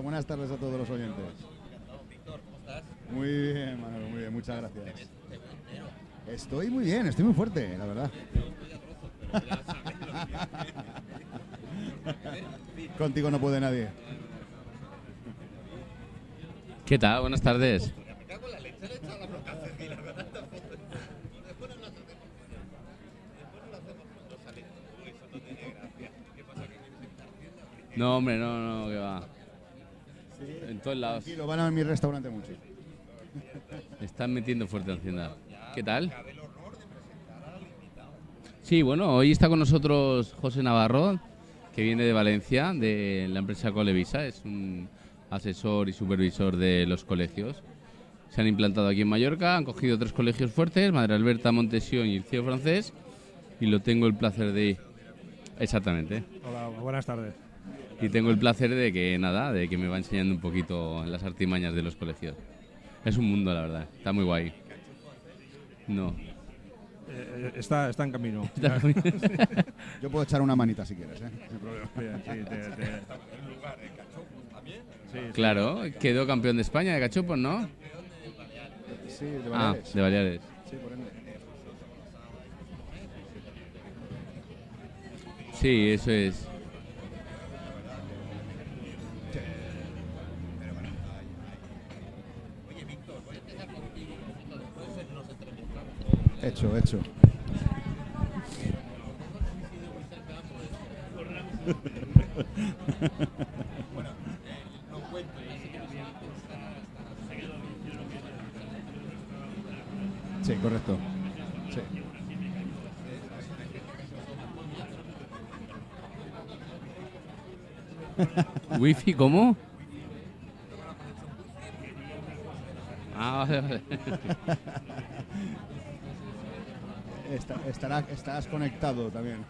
buenas tardes a todos los oyentes. Muy bien, Manolo, muy bien, muchas gracias. Estoy muy bien, estoy muy fuerte, la verdad. Contigo no puede nadie. ¿Qué tal? Buenas tardes. No, hombre, no, no, que va. En todos lados. Y lo van a mi restaurante mucho. Están metiendo fuerte en Hacienda. ¿Qué tal? Sí, bueno, hoy está con nosotros José Navarro, que viene de Valencia, de la empresa Colevisa. Es un asesor y supervisor de los colegios. Se han implantado aquí en Mallorca, han cogido tres colegios fuertes, Madre Alberta, Montesión y el Cío Francés, y lo tengo el placer de... Exactamente. Hola, buenas tardes. Y tengo el placer de que, nada, de que me va enseñando un poquito las artimañas de los colegios. Es un mundo, la verdad. Está muy guay. No. Eh, está, está en camino. Yo puedo echar una manita si quieres, ¿eh? Sin problema. Bien, sí, te- te- Sí, sí. Claro, quedó campeón de España de cachopos, ¿no? Sí, de Ah, Baleares. de Baleares. Sí, por ende. Sí, eso es. Hecho, hecho. Sí, correcto. Sí. ¿Wifi cómo? Ah, vale, vale. Está- estará, estarás conectado también.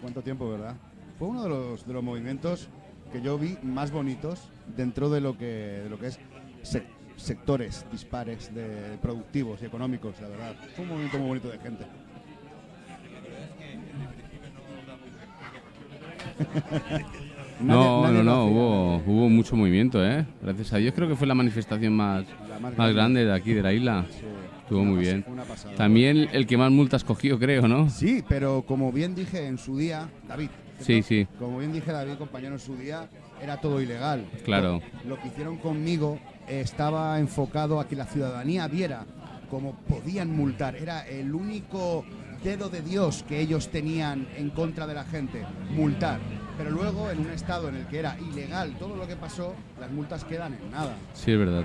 ¿Cuánto tiempo, verdad? Fue uno de los, de los movimientos que yo vi más bonitos dentro de lo que, de lo que es sec- sectores dispares de productivos y económicos, la verdad. Fue un movimiento muy bonito de gente. No, Nadie- no, no, hacía, hubo, hubo mucho movimiento, ¿eh? Gracias a Dios creo que fue la manifestación más, La más más grande. de aquí, de la isla. Sí, Estuvo muy bien. También el que más multas cogió, creo, ¿no? Sí, pero como bien dije en su día, David. Sí, sí. Como bien dije David, compañero, en su día era todo ilegal. Claro. Lo, lo que hicieron conmigo estaba enfocado a que la ciudadanía viera cómo podían multar. Era el único dedo de Dios que ellos tenían en contra de la gente, multar. Pero luego, en un estado en el que era ilegal todo lo que pasó, las multas quedan en nada. Sí, es verdad.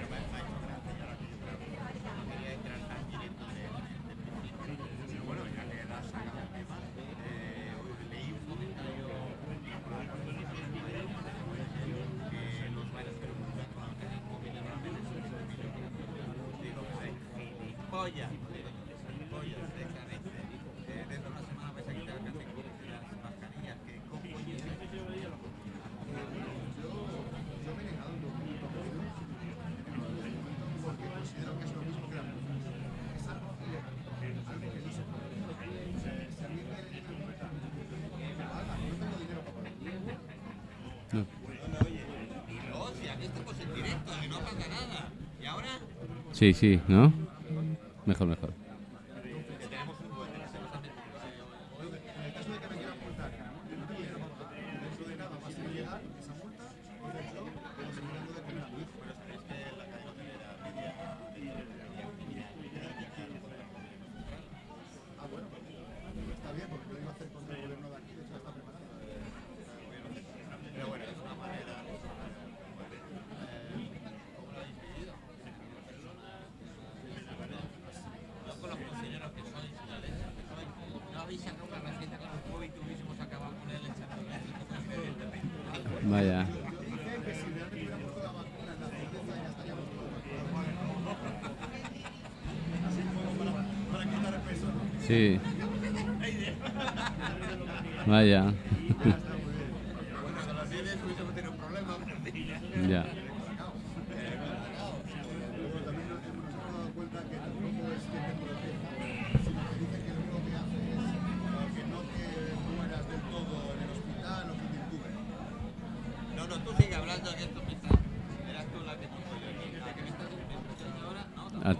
Sí, sí, ¿no? Mejor, mejor. Vaya. Sí. Vaya. ya.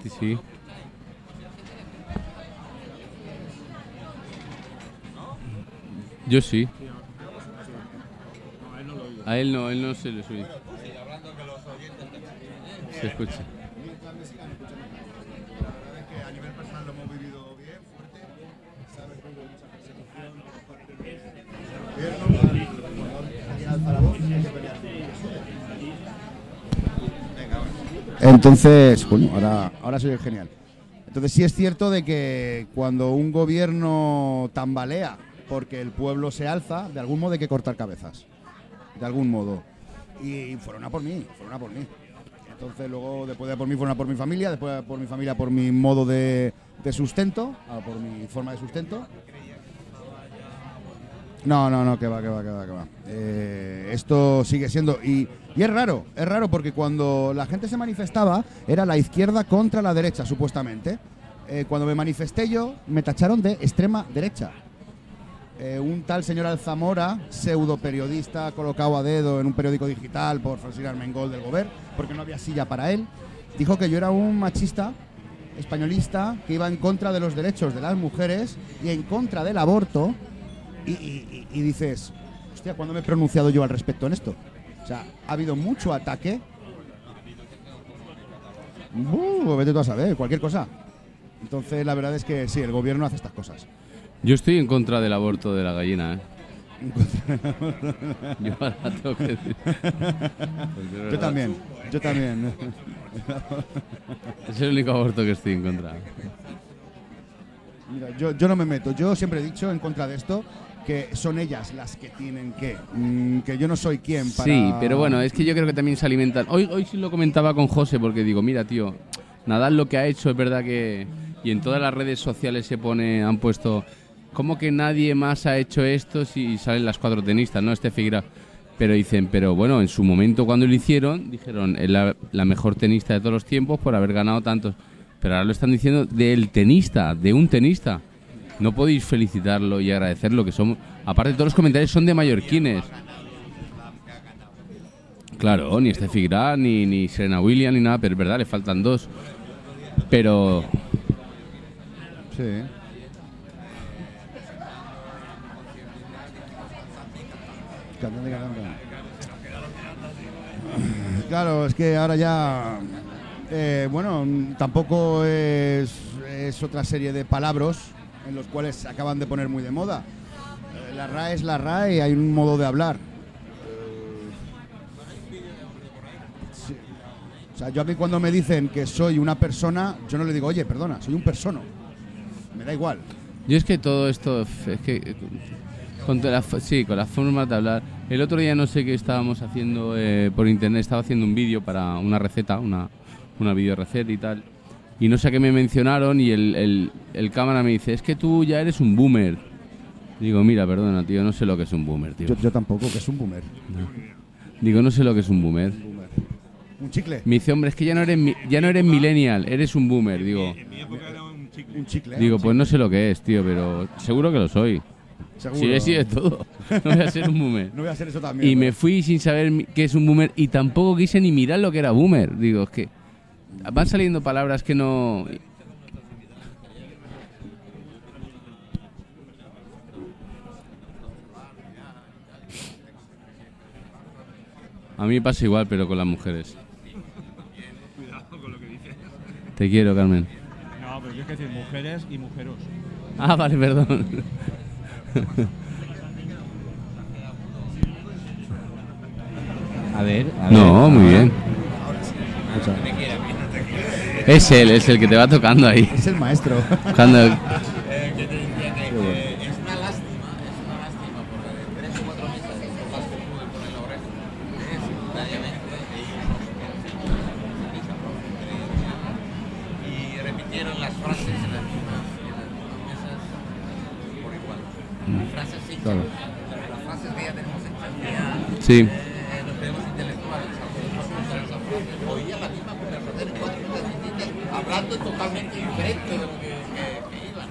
Sí, sí. Yo sí. A él no, él no se le oye. Se escucha. Entonces, bueno, ahora, ahora soy genial. Entonces sí es cierto de que cuando un gobierno tambalea porque el pueblo se alza, de algún modo hay que cortar cabezas. De algún modo. Y fueron a por mí, fueron a por mí. Entonces luego, después de por mí, fueron a por mi familia, después de por mi familia, por mi modo de, de sustento, por mi forma de sustento. No, no, no, que va, que va, que va, que va. Eh, esto sigue siendo. Y, y es raro, es raro porque cuando la gente se manifestaba era la izquierda contra la derecha, supuestamente. Eh, cuando me manifesté yo, me tacharon de extrema derecha. Eh, un tal señor Alzamora, pseudo periodista colocado a dedo en un periódico digital por Francisco Armengol del Gober, porque no había silla para él, dijo que yo era un machista españolista que iba en contra de los derechos de las mujeres y en contra del aborto y, dices, hostia, ¿cuándo me he pronunciado yo al respecto en esto? O sea, ha habido mucho ataque. Vete tú a saber, cualquier cosa. Entonces, la verdad es que sí, el gobierno hace estas cosas. Yo estoy en contra del aborto de la gallina, ¿eh? Yo ahora tengo que decir. Yo también, yo también. Es el único aborto que estoy en contra. Mira, yo, yo no me meto. Yo siempre he dicho en contra de esto que son ellas las que tienen que. mm, que yo no soy quien para. Sí, pero bueno, es que yo creo que también se alimentan. Hoy, hoy sí lo comentaba con José porque digo, mira, tío, Nadal lo que ha hecho es verdad que. Y en todas las redes sociales se pone, han puesto. ¿Cómo que nadie más ha hecho esto si salen las cuatro tenistas, no? Este Figueroa. Pero dicen, pero bueno, en su momento cuando lo hicieron, dijeron, es la, mejor tenista de todos los tiempos por haber ganado tantos. Pero ahora lo están diciendo del tenista, de un tenista. No podéis felicitarlo y agradecerlo, que son. Aparte, todos los comentarios son de mallorquines. Claro, ni Steffi Graf, ni, ni Serena Williams, ni nada, pero es verdad, le faltan dos. Pero Sí. Claro, es que ahora ya. eh, bueno, tampoco es, otra serie de palabras en los cuales se acaban de poner muy de moda. Eh, la RAE es la RAE y hay un modo de hablar. Sí. O sea, yo a mí cuando me dicen que soy una persona, yo no le digo, oye, perdona, soy un persono. Me da igual. yo es que todo esto, es que con la sí, con las formas de hablar. El otro día no sé qué estábamos haciendo eh, por internet, estaba haciendo un vídeo para una receta, una, una video receta y tal. Y no sé a qué me mencionaron y el, el, el cámara me dice, es que tú ya eres un boomer. Digo, mira, perdona, tío, no sé lo que es un boomer, tío. Yo, yo tampoco, que es un boomer. Digo, no sé lo que es un boomer. Boomer. Un chicle. Me dice, hombre, es que ya no eres, mi- ya no eres millennial, eres un boomer. Digo, En mi época era un chicle. Un chicle. digo Un pues no sé lo que es, tío, pero seguro que lo soy. Seguro. Si sido de todo, no voy a ser un boomer. No voy a hacer eso también. Y me fui sin saber qué es un boomer y tampoco quise ni mirar lo que era boomer. Digo, es que van saliendo palabras que no... A mí me pasa igual, pero con las mujeres. Cuidado con lo que dices. Te quiero, Carmen. No, pero tienes que decir mujeres y mujeros. Ah, vale, perdón. A ver, a ver. No, muy bien. Es él, es el que te va tocando ahí. Es el maestro. Cuando, Es una lástima, es una lástima porque de tres o cuatro meses de cosas que pude poner la oreja, eh, simultáneamente, y, y repitieron las frases en las mismas, en las mismas mesas por igual. Frases hechas, Claro. las frases que ya tenemos hechas, que ya sí. eh, nos tenemos intelectuales, algunos usan esas frases, oía la misma conversación en cuatro mesas distintas, hablando totalmente diferente de lo que, que, que iban.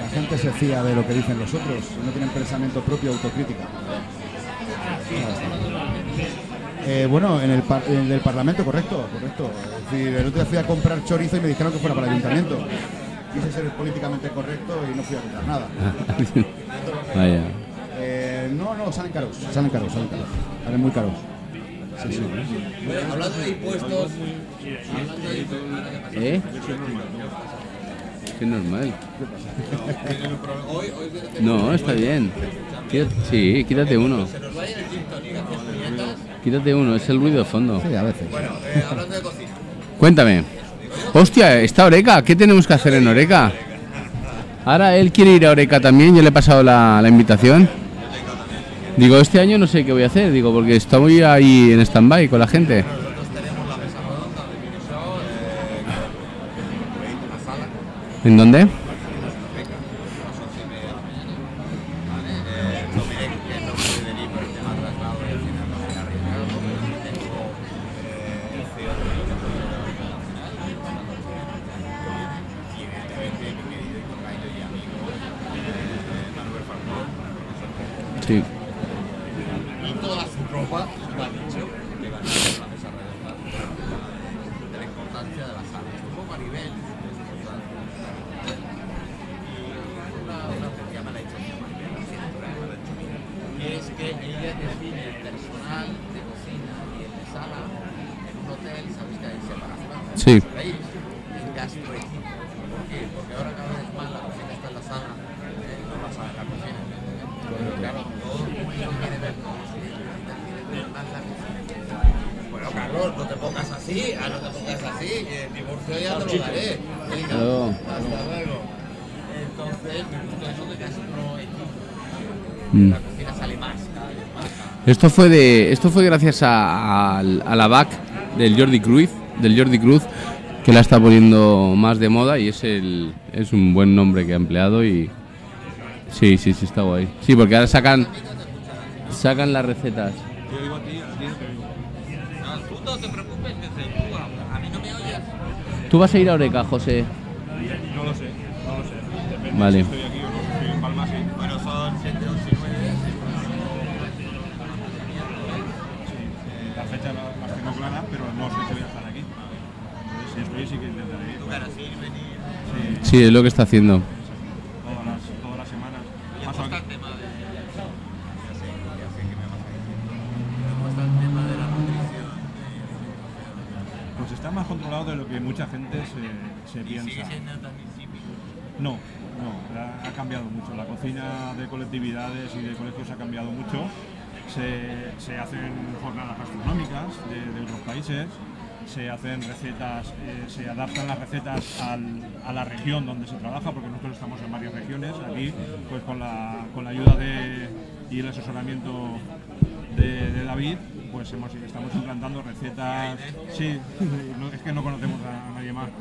La gente se fía de lo que dicen los otros. No tienen pensamiento propio, autocrítica. Eh, bueno, en el, par- en el del Parlamento, correcto, correcto. Es decir, el otro día fui a comprar chorizo y me dijeron que fuera para el ayuntamiento. Quise ser políticamente correcto y no fui a comprar nada. Vaya. Salen caros, salen caros, salen caros. Salen muy caros. Sí, sí. Bueno, hablando de impuestos, hablando de impuestos, ¿Eh? Es normal. No, está bien. Sí, quítate uno. Quítate uno, es el ruido de fondo. Sí, a veces. Bueno, eh, hablando de cocina. Cuéntame. Hostia, está Oreca. ¿Qué tenemos que hacer en Oreca? Ahora él quiere ir a Oreca también. Yo le he pasado la, la invitación. Digo, este año no sé qué voy a hacer. Digo, porque estoy ahí en stand-by con la gente. Nosotros tenemos la mesa redonda de mini show, eh, con la sala, ¿En dónde? a las once y media de la mañana. ¿Vale? Eh, no miré qué es lo que pedí por el tema traslado y al final no me he arriesgado. Tengo eh, el CEO de y evidentemente mi querido y tocayo y amigo eh, Manuel Falcón. Sí. Y toda su tropa me ha dicho que van a hacer la mesa redonda de la importancia de la sala. Un poco a nivel de su total. Y una, una ya me la ha hecho mi mamá, que es que ella define el personal de cocina y el de sala en un hotel, sabéis que hay separación. Sí. ¿Veis? En gastroequipo. ¿Por qué? Porque ahora cada vez más la cocina está en la sala, ¿eh? no la sala en la cocina. Pero claro, todo el mundo quiere ver todo eso. quiere ver más la cocina. Bueno, Carlos, no te pongas así, ah, no te pongas así, que el divorcio ya te lo daré. Venga, Claro. hasta luego. Entonces, me gusta eso de gastroequipo. Mm. La cocina sale más, cada vez más. Esto fue de, esto fue gracias a, la BAC del Jordi Cruz, del Jordi Cruz, que la está poniendo más de moda y es el, es un buen nombre que ha empleado y sí, sí, sí está guay. Sí, porque ahora sacan, sacan las recetas. Yo digo a ti, a ti no te digo. No, tú no te preocupes, que se- tú a, a mí no me oyes. ¿Tú vas a ir a Oreca, José? No lo sé, no lo sé. Depende Vale. Si estoy en Palma, sí. Bueno, son 7, 8 y 9. Sí, las fechas la- las tengo claras, pero no sé si voy a estar aquí. Entonces, si estoy, sí que intentaré ir. Tú quieras ir, venir. Sí, Sí, es lo que está haciendo. todas las, todas las semanas. Y Paso está el aquí. tema de. Ya sé, ya sé que me vas a decir. Cómo está el tema de la nutrición. Pues está más controlado de lo que mucha gente se, se Y sigue piensa. siendo tan insípido. No, no, ha, ha cambiado mucho. La cocina de colectividades y de colegios ha cambiado mucho. Se, se hacen jornadas gastronómicas de, de otros países, se hacen recetas, eh, se adaptan las recetas al- a la región donde se trabaja, porque nosotros estamos en varias regiones. Aquí, pues con la, con la ayuda de, y el asesoramiento de, de David, pues hemos, estamos implantando recetas. Sí, no- es que no conocemos a, a nadie más.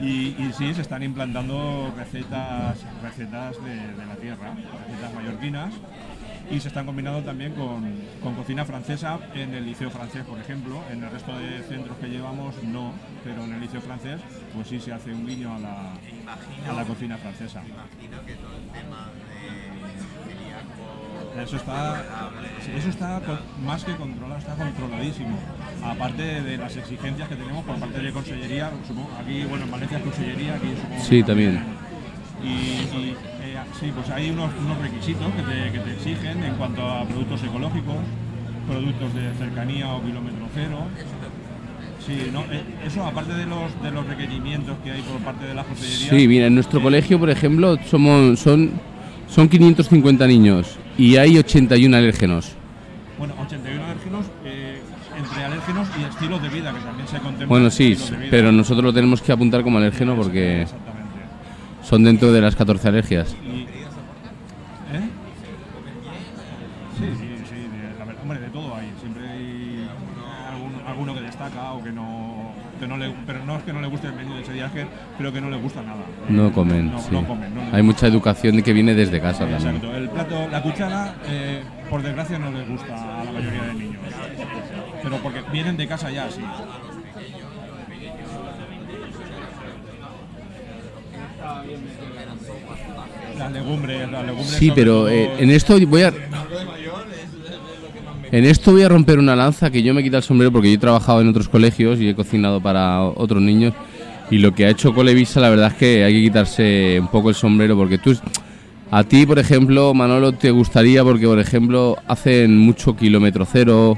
Y, y sí, se están implantando recetas, recetas de, de la tierra, recetas mallorquinas, y se están combinando también con, con cocina francesa en el liceo francés, por ejemplo. En el resto de centros que llevamos no, pero en el liceo francés pues sí se hace un guiño a la, a la cocina francesa. Imagino que todo el tema de celíaco. Eso está, eso está más que controlado, está controladísimo. Aparte de las exigencias que tenemos por parte de Consellería, supongo, aquí, bueno, en Valencia es Consellería, aquí supongo Sí, también. Y, y, sí, pues hay unos, unos requisitos que te, que te exigen en cuanto a productos ecológicos, productos de cercanía o kilómetro cero. Sí, no, eh, eso aparte de los, de los requerimientos que hay por parte de la Consellería. Sí, mira, en nuestro colegio, por ejemplo, somos, son, son 550 niños y hay 81 alérgenos. Bueno, 81 alérgenos, eh, entre alérgenos y estilos de vida, que también se contempla. Bueno, sí, pero nosotros lo tenemos que apuntar como alérgeno porque Exactamente. Son dentro de las 14 alergias. Y, ¿Eh? Sí, sí, sí, de, la verdad, hombre, de todo hay. Siempre hay alguno, alguno que destaca o que no, que no le, pero no es que no le guste el menú de ese que creo que no le gusta nada. No comen, no, sí. no comen. no Hay mucha educación que viene desde casa también. Exacto. El plato, la cuchara, eh, por desgracia, no les gusta a la mayoría de niños. Pero porque vienen de casa ya así. Las legumbres, las legumbres. Sí, pero eh, en esto voy a... En esto voy a romper una lanza que yo me quita el sombrero porque yo he trabajado en otros colegios y he cocinado para otros niños. Y lo que ha hecho Colevisa, la verdad es que hay que quitarse un poco el sombrero porque tú, a ti, por ejemplo, Manolo, te gustaría porque, por ejemplo, hacen mucho kilómetro cero,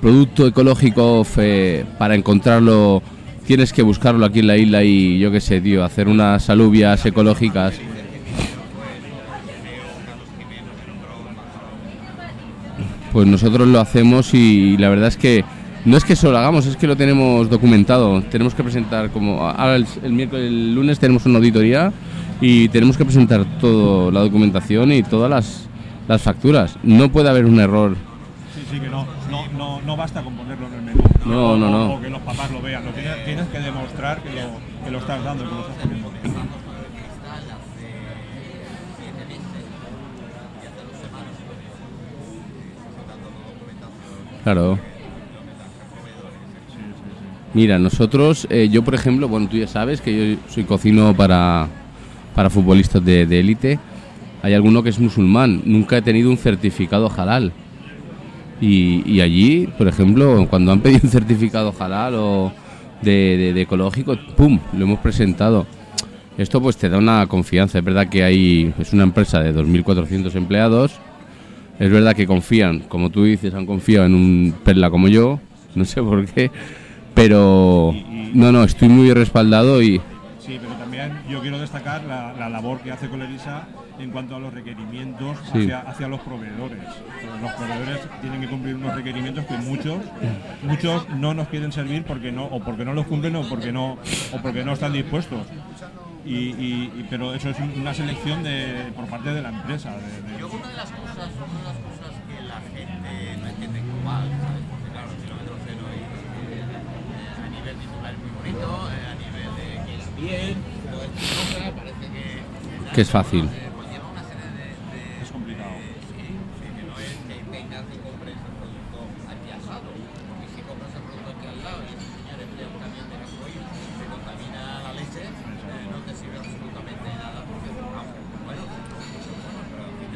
producto ecológico, fe- para encontrarlo tienes que buscarlo aquí en la isla y yo qué sé, tío, hacer unas alubias ecológicas. Pues nosotros lo hacemos y la verdad es que no es que solo lo hagamos, es que lo tenemos documentado. Tenemos que presentar como ahora el, el miércoles, el lunes tenemos una auditoría y tenemos que presentar toda la documentación y todas las, las facturas. No puede haber un error. Sí, sí, que no, no, no, no basta con ponerlo en el menú. No, no, no. O que los papás lo vean. Lo tienes, tienes que demostrar que lo, que lo estás dando, que lo estás poniendo. Claro. Mira, nosotros, eh, yo por ejemplo, bueno, tú ya sabes que yo soy cocino para, para futbolistas de de élite. Hay alguno que es musulmán, nunca he tenido un certificado halal. Y, y allí, por ejemplo, cuando han pedido un certificado halal o de, ecológico, ¡pum! Lo hemos presentado. Esto pues te da una confianza. Es verdad que hay, es una empresa de 2.400 empleados. Es verdad que confían, como tú dices, han confiado en un perla como yo. No sé por qué. Pero no, no, estoy muy respaldado y Sí, pero también yo quiero destacar la, la labor que hace Colevisa en cuanto a los requerimientos Sí. hacia, hacia los proveedores. Pues Los proveedores tienen que cumplir unos requerimientos que muchos muchos no nos quieren servir porque no o porque no los cumplen o porque no o porque no están dispuestos. Y, y- y- pero eso es una selección de, por parte de la empresa. de- de- Yo una de las cosas, una de las cosas que la gente no entiende global, ¿sabes? Porque claro, el kilómetro cero y, eh, a nivel titular es muy bonito, eh, a nivel de que es bien, todo esto parece que, que es fácil. eh, pues lleva una serie de, de- Es complicado. de- sí, sí, que no es que vengas y compres el producto aquí asado. Porque si compras el producto aquí al lado y ese señor emplea un camión de gasoil y se contamina la leche, eh, no te sirve absolutamente nada porque, vamos, bueno, pero al fin de Sí. cuentas, es el círculo. Ahí contamina el aire, que es lo que. Kilómetro cero es un compromiso mucho más allá de lo que la gente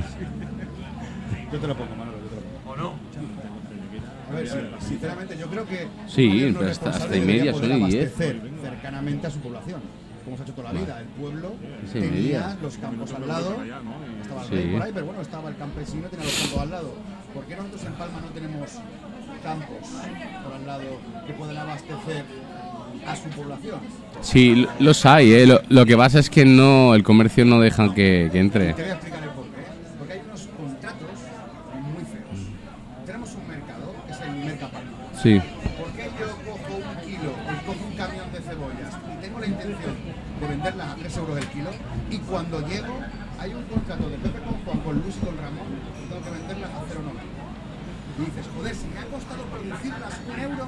Sí, hasta- hasta y media son y diez. abastecer cercanamente a su población, como se ha hecho toda la vida. El pueblo Sí, tenía media. los campos al lado, estaba el Sí. rey por ahí, pero bueno, estaba el campesino, tenía los campos al lado. ¿Por qué nosotros en Palma no tenemos campos por al lado que pueden abastecer a su población? Sí, los hay, ¿eh? Lo, lo que pasa es que no el comercio no deja que, que entre. Te voy a explicar el porqué. Porque hay unos contratos muy feos. Tenemos un mercado, que es el Mercapalma. Sí, ¿Por qué yo cojo un kilo, o cojo un camión de cebollas y tengo la intención de venderlas a 3 euros el kilo y cuando llego hay un contrato de Pepe con Juan, con Luis y con Ramón y tengo que venderlas a 0,90? Y dices, joder, si me ha costado producirlas un euro,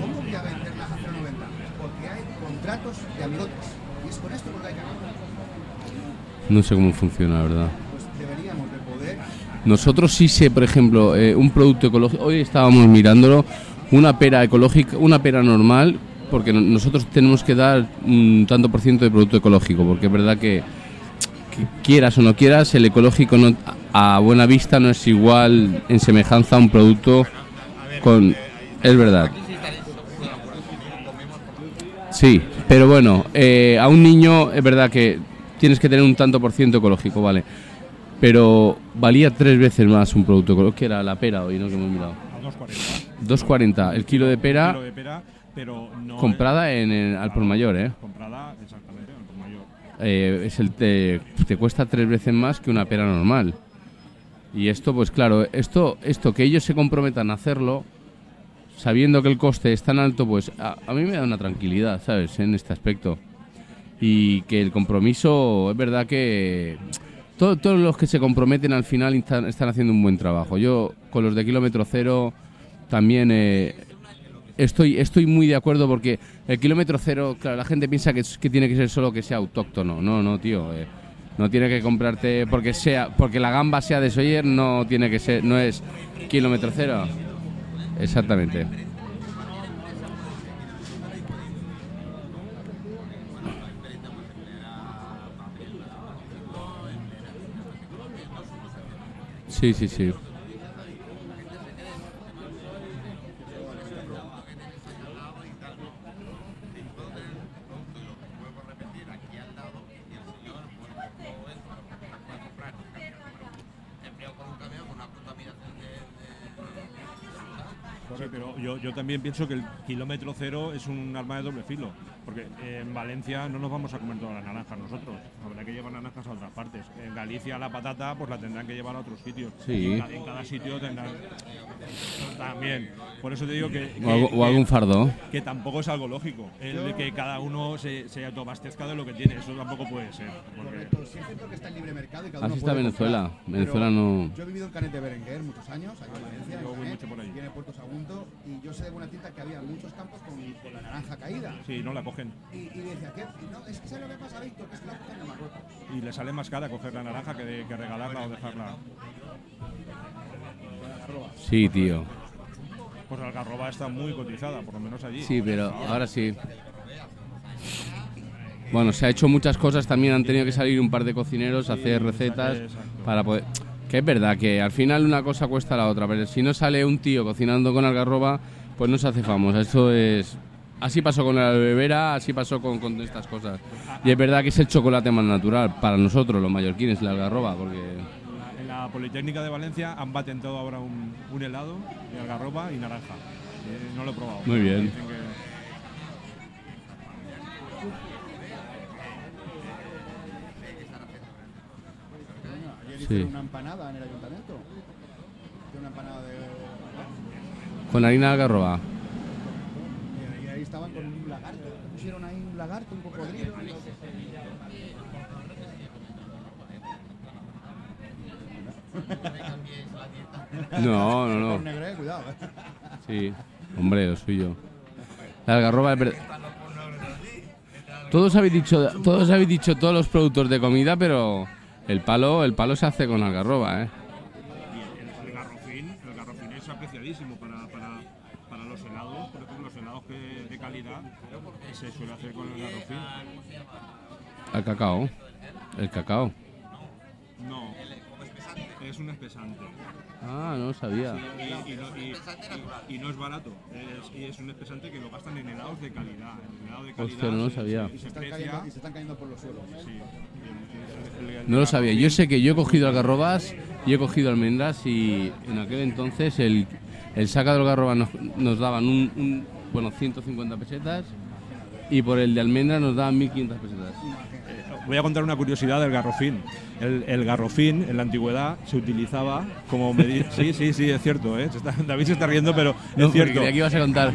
¿cómo voy a venderlas a 0,90? Porque hay contratos de amigotes. Y es con esto con lo que hay que acabar. no sé cómo funciona, la verdad. Pues deberíamos de poder Nosotros sí sé, por ejemplo, eh, un producto ecológico. Hoy estábamos mirándolo, una pera ecológica, una pera normal, porque no- nosotros tenemos que dar un tanto por ciento de producto ecológico, porque es verdad que, que quieras o no quieras, el ecológico no, a buena vista no es igual en semejanza a un producto con. Es verdad. Sí, pero bueno, eh, a un niño es verdad que tienes que tener un tanto por ciento ecológico, vale. Pero valía tres veces más un producto ecológico, que era la pera hoy, ¿no? Que hemos mirado. A 2,40. 2,40 el kilo de pera pero no comprada en el, al por mayor, ¿eh? Comprada exactamente. Eh, es el te, cuesta tres veces más que una pera normal. Y esto, pues claro, esto, esto que ellos se comprometan a hacerlo, sabiendo que el coste es tan alto, pues a, mí me da una tranquilidad, ¿sabes? En este aspecto. Y que el compromiso, es verdad que to- todos los que se comprometen al final están, están haciendo un buen trabajo. Yo con los de kilómetro cero también eh, estoy, estoy muy de acuerdo porque el kilómetro cero, claro, la gente piensa que, que tiene que ser solo que sea autóctono. No, no, tío. eh, no tiene que comprarte porque sea porque la gamba sea de Sawyer no tiene que ser no es kilómetro cero. Exactamente. Sí, sí, sí. Empleo con un camión con una contaminación de, Sí, pero yo, también pienso que el kilómetro cero es un arma de doble filo, porque en Valencia no nos vamos a comer todas las naranjas nosotros, habrá que llevar naranjas a otras partes. En Galicia la patata pues la tendrán que llevar a otros sitios. Sí. En, ca- en cada sitio tendrán también. Por eso te digo que, que- O, algo- o algún fardo. que tampoco es algo lógico, el de que cada uno se, se autoabastezca de lo que tiene, eso tampoco puede ser. porque- Correcto, sí es cierto que está en libre mercado y cada Así uno está puede Venezuela. comprar, Venezuela no- Yo he vivido en Canet de Berenguer muchos años, allá en Valencia, en Yo voy Canet, mucho por allí. y en el Puerto Sagunto, y yo sé de buena tinta que había muchos campos con, con la naranja caída. Sí, no la cogen. Y, y decía, ¿qué? No, es que ¿sabes lo que pasa, Víctor? Que es que la cogen de Marruecos. Y le sale más cara coger la naranja que, de- que regalarla o dejarla. Sí, tío. Pues la algarroba está muy cotizada, por lo menos allí. Sí, pero ahora sí. Bueno, se ha hecho muchas cosas, también han tenido que salir un par de cocineros a hacer recetas exacto. para poder... Que es verdad que al final una cosa cuesta la otra, pero si no sale un tío cocinando con algarroba, pues no se hace famoso. Eso es... Así pasó con la aloe vera, así pasó con, con estas cosas. Y es verdad que es el chocolate más natural para nosotros, los mallorquines, la algarroba, porque... En la Politécnica de Valencia han patentado ahora un, un helado de algarroba y naranja. Eh, no lo he probado. Muy bien. Sí. una empanada en el ayuntamiento. Una empanada de. Con harina de algarroba. Y ahí, estaban con un lagarto. Pusieron ahí un lagarto, un cocodrilo. No, no, no. Eh, eh. Sí, hombre, lo suyo. La algarroba es verdad. Todos habéis dicho, todos habéis dicho todos los productos de comida, pero el palo, el palo se hace con algarroba, ¿eh? Y el, el garrofín, el garrofín es apreciadísimo para, para, para los helados, por ejemplo, los helados que, de calidad se suele hacer con el garrofín. El cacao, el cacao. No, es un espesante. Ah, no sabía. Y, y no, y- y- y no es barato, es, y es un espesante que lo gastan en helados de calidad. En helado de calidad Hostia, no lo se- sabía. se- y se Están cayendo, y se están cayendo por los suelos. Sí. El- el- el No lo sabía. Yo sé que yo he cogido algarrobas y he cogido almendras y en aquel entonces el, el saca de algarroba nos, nos daban un, un- bueno, 150 pesetas y por el de almendras nos daban 1500 pesetas. Voy a contar una curiosidad del garrofín. El, el garrofín en la antigüedad se utilizaba como medida. Sí, sí, sí, es cierto. ¿eh? Se está- David se está riendo, pero No, es cierto. que ibas a contar.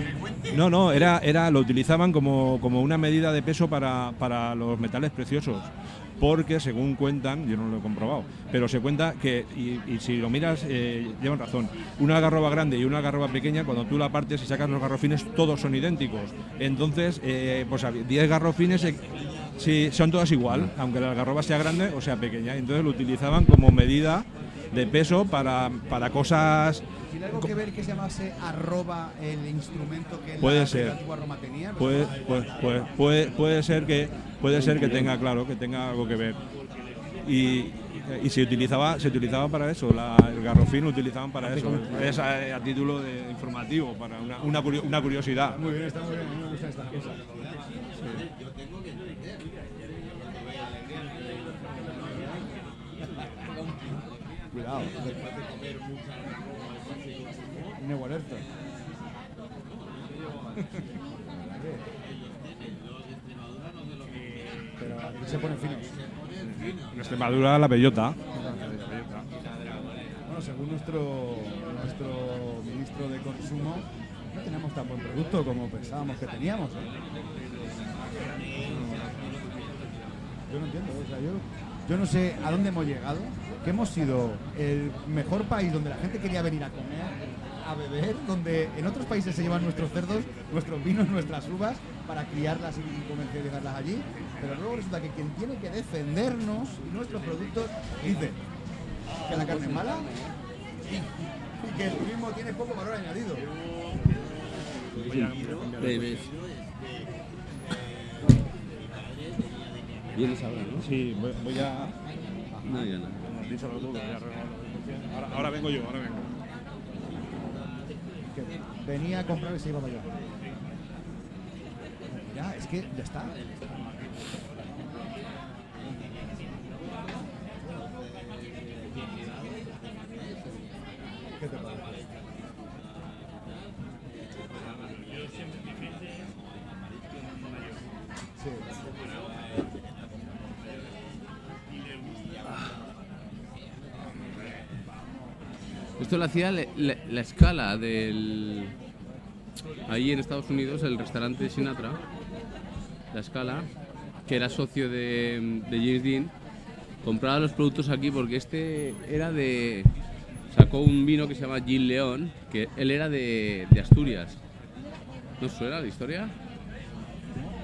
No, no, era, era, lo utilizaban como, como una medida de peso para, para los metales preciosos. Porque según cuentan, yo no lo he comprobado, pero se cuenta que, y, y si lo miras, eh, llevan razón, una algarroba grande y una algarroba pequeña, cuando tú la partes y sacas los garrofines, todos son idénticos. Entonces, eh, pues había 10 garrofines, eh, sí, son todas igual, aunque la algarroba sea grande o sea pequeña. Entonces lo utilizaban como medida de peso para, para cosas ¿Tiene algo que ver que se llamase arroba el instrumento que Puede la, ser. la antigua Roma tenía? ¿Lo Puede, sabes? puede, puede, puede, puede ser que puede ser que tenga claro que tenga algo que ver y, y se utilizaba se utilizaba para eso la- el garrofín lo utilizaban para eso es a, a título de informativo para una, una, curio- una curiosidad Muy bien, está muy bien. Me gustan estas cosas. Cuidado. Un igual esto. Pero aquí se ponen finos. en Extremadura la bellota Bueno, según nuestro, nuestro ministro de Consumo, no tenemos tan buen producto como pensábamos que teníamos. ¿eh? Yo no entiendo, o sea, yo, yo no sé a dónde hemos llegado, que hemos sido el mejor país donde la gente quería venir a comer, a beber, donde en otros países se llevan nuestros cerdos, nuestros vinos, nuestras uvas, para criarlas y comercializarlas allí. Pero luego resulta que quien tiene que defendernos y nuestros productos dice que la carne es mala y, y que el turismo tiene poco valor añadido. Bebes. Vienes ahora, ¿no? Sí, voy, voy a. No, ya no. Díselo tú, que ya. Ahora, ahora vengo yo, ahora vengo. Que venía a comprar y se iba para allá. Ya, es que ya está. La escala del. Ahí en Estados Unidos, el restaurante Sinatra, la escala, que era socio de, James Dean, compraba los productos aquí porque este era de. Sacó un vino que se llama Gin León, que él era de, de Asturias. ¿No suena la historia?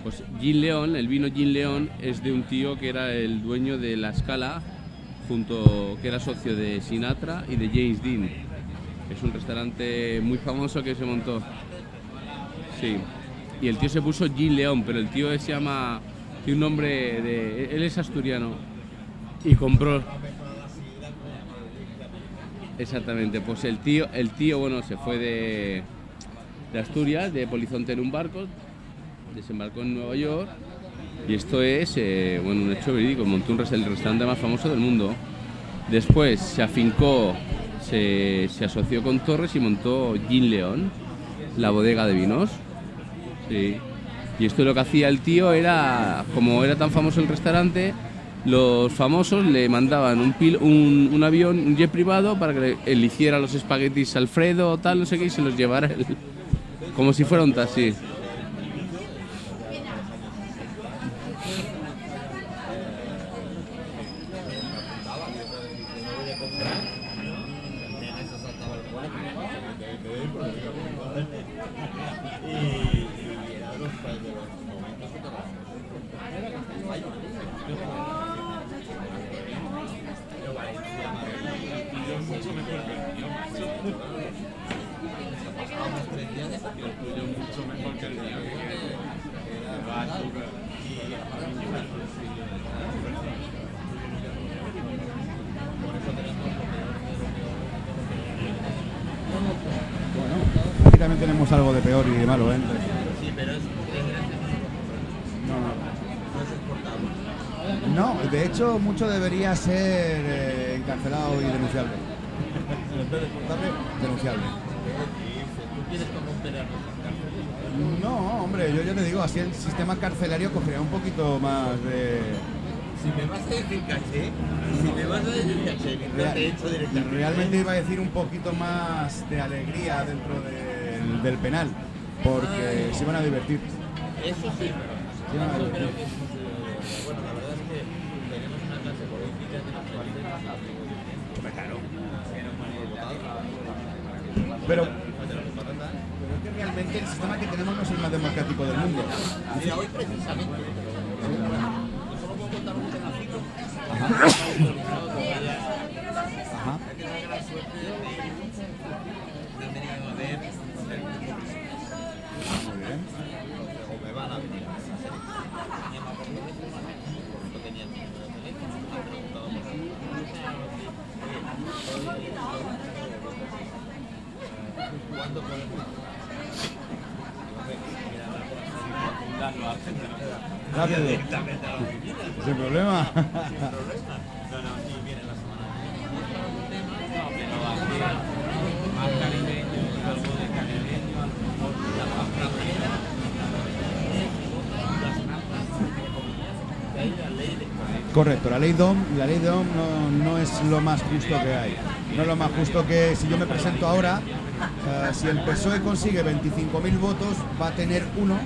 Pues Gin León, el vino Gin León, es de un tío que era el dueño de la escala, junto que era socio de Sinatra y de James Dean. Es un restaurante muy famoso que se montó. Sí. Y el tío se puso Gin León, pero el tío se llama. Tiene un nombre de. Él es asturiano. Y compró. Exactamente, pues el tío, el tío, bueno, se fue de, de Asturias, de Polizonte en un barco, desembarcó en Nueva York y esto es eh, bueno, un hecho verídico, montó un, el restaurante más famoso del mundo. Después se afincó, se, asoció con Torres y montó Gin León, la bodega de vinos. Y esto lo que hacía el tío era, como era tan famoso el restaurante, los famosos le mandaban un, pil- un, un avión, un jet privado para que le- él hiciera los espaguetis Alfredo o tal, no sé qué, y se los llevara él, como si fuera un taxi. Aquí también tenemos algo de peor y de malo, ¿eh? Sí, pero es No, no. no es exportable. No, de hecho, mucho debería ser eh, encarcelado y denunciable. En vez de exportable, denunciable. ¿Tú quieres cómo operar nuestras cárceles? No, hombre, yo, yo te digo, así el sistema carcelario cogería un poquito más de. Si me vas a decir caché, si me vas a decir caché, no te he hecho directamente. realmente iba a decir un poquito más de alegría dentro del, del penal, porque se iban a divertir. Eso sí, pero Se iban a eso divertir. creo que es, eh, bueno, la verdad es que tenemos una clase política en las cuales Pero, pero es que realmente el sistema que tenemos no es el más democrático del mundo. Mira, hoy precisamente, yo solo puedo contar un pedacito. Ajá. Ajá. He tenido la gran suerte de de haber venido a ver Muy bien. o me van a venir a esa serie. Tenía más oportunidades, por eso tenía el número de teléfono, me han preguntado por ahí. ¿Cuándo podemos Rápido. Sin problema. No, no, sí, viene la semana que viene. Pero aquí, más caribeño, algo de caribeño, a lo mejor la ley de Correcto, la ley DOM, la ley DOM no, no es lo más justo que hay. No es lo más justo que si yo me presento ahora, eh, si el PSOE consigue 25.000 votos, va a tener uno,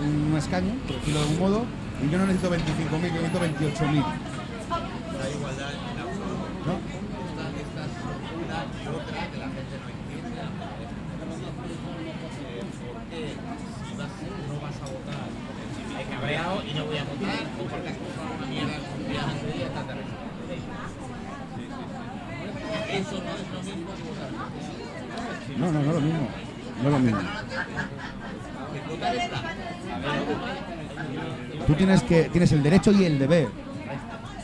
un escaño, por decirlo de algún modo, y yo no necesito 25.000, yo necesito 28.000. la igualdad en la ¿no? Estas, estas son una y otra que la gente no entiende. ¿por qué si vas, no vas a votar? Si me he cabreado y no voy a votar, o porque has comprado una mierda un día antes de extraterrestre. Eso no es lo mismo que votar. No, no, no lo mismo. No lo mismo. Que votar está. Tú tienes el derecho y el deber.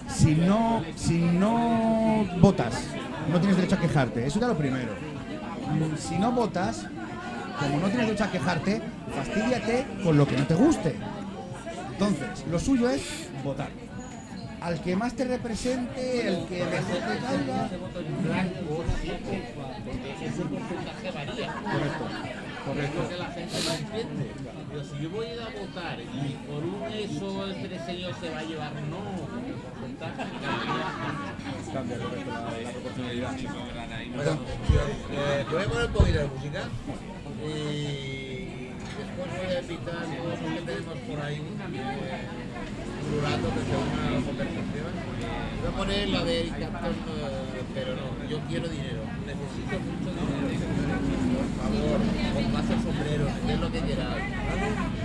Si no, si no votas, no tienes derecho a quejarte. Eso ya lo primero. Si no votas, como no tienes derecho a quejarte, fastídiate con lo que no te guste. Entonces, lo suyo es votar. Al que más te represente, el que mejor te caiga. Correcto, que la gente no entiende. Pero si yo voy a ir a votar y por un eso este señor se va a llevar no, el porcentaje cambia. Bueno, eh, voy a poner un poquito de música y después voy a invitar a todos los que tenemos por ahí eh, que una conversación. Voy a poner la de Captain, eh, pero no, yo quiero dinero, necesito mucho dinero. Por favor, os paso el sombrero, meted lo que queráis.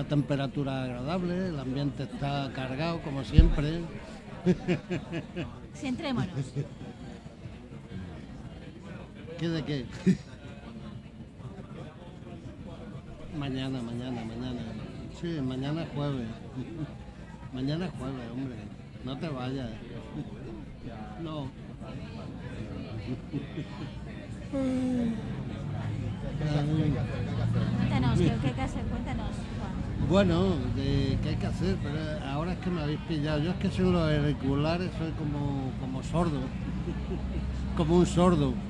La temperatura agradable, el ambiente está cargado como siempre. Centrémonos. ¿Qué de qué? mañana, mañana, mañana. Sí, mañana es jueves. mañana es jueves, hombre. No te vayas. no. Cuéntanos, ¿qué, hay que hacer? Cuéntanos. Bueno, de qué hay que hacer, pero ahora es que me habéis pillado. Yo es que sin los auriculares soy como, como sordo, como un sordo.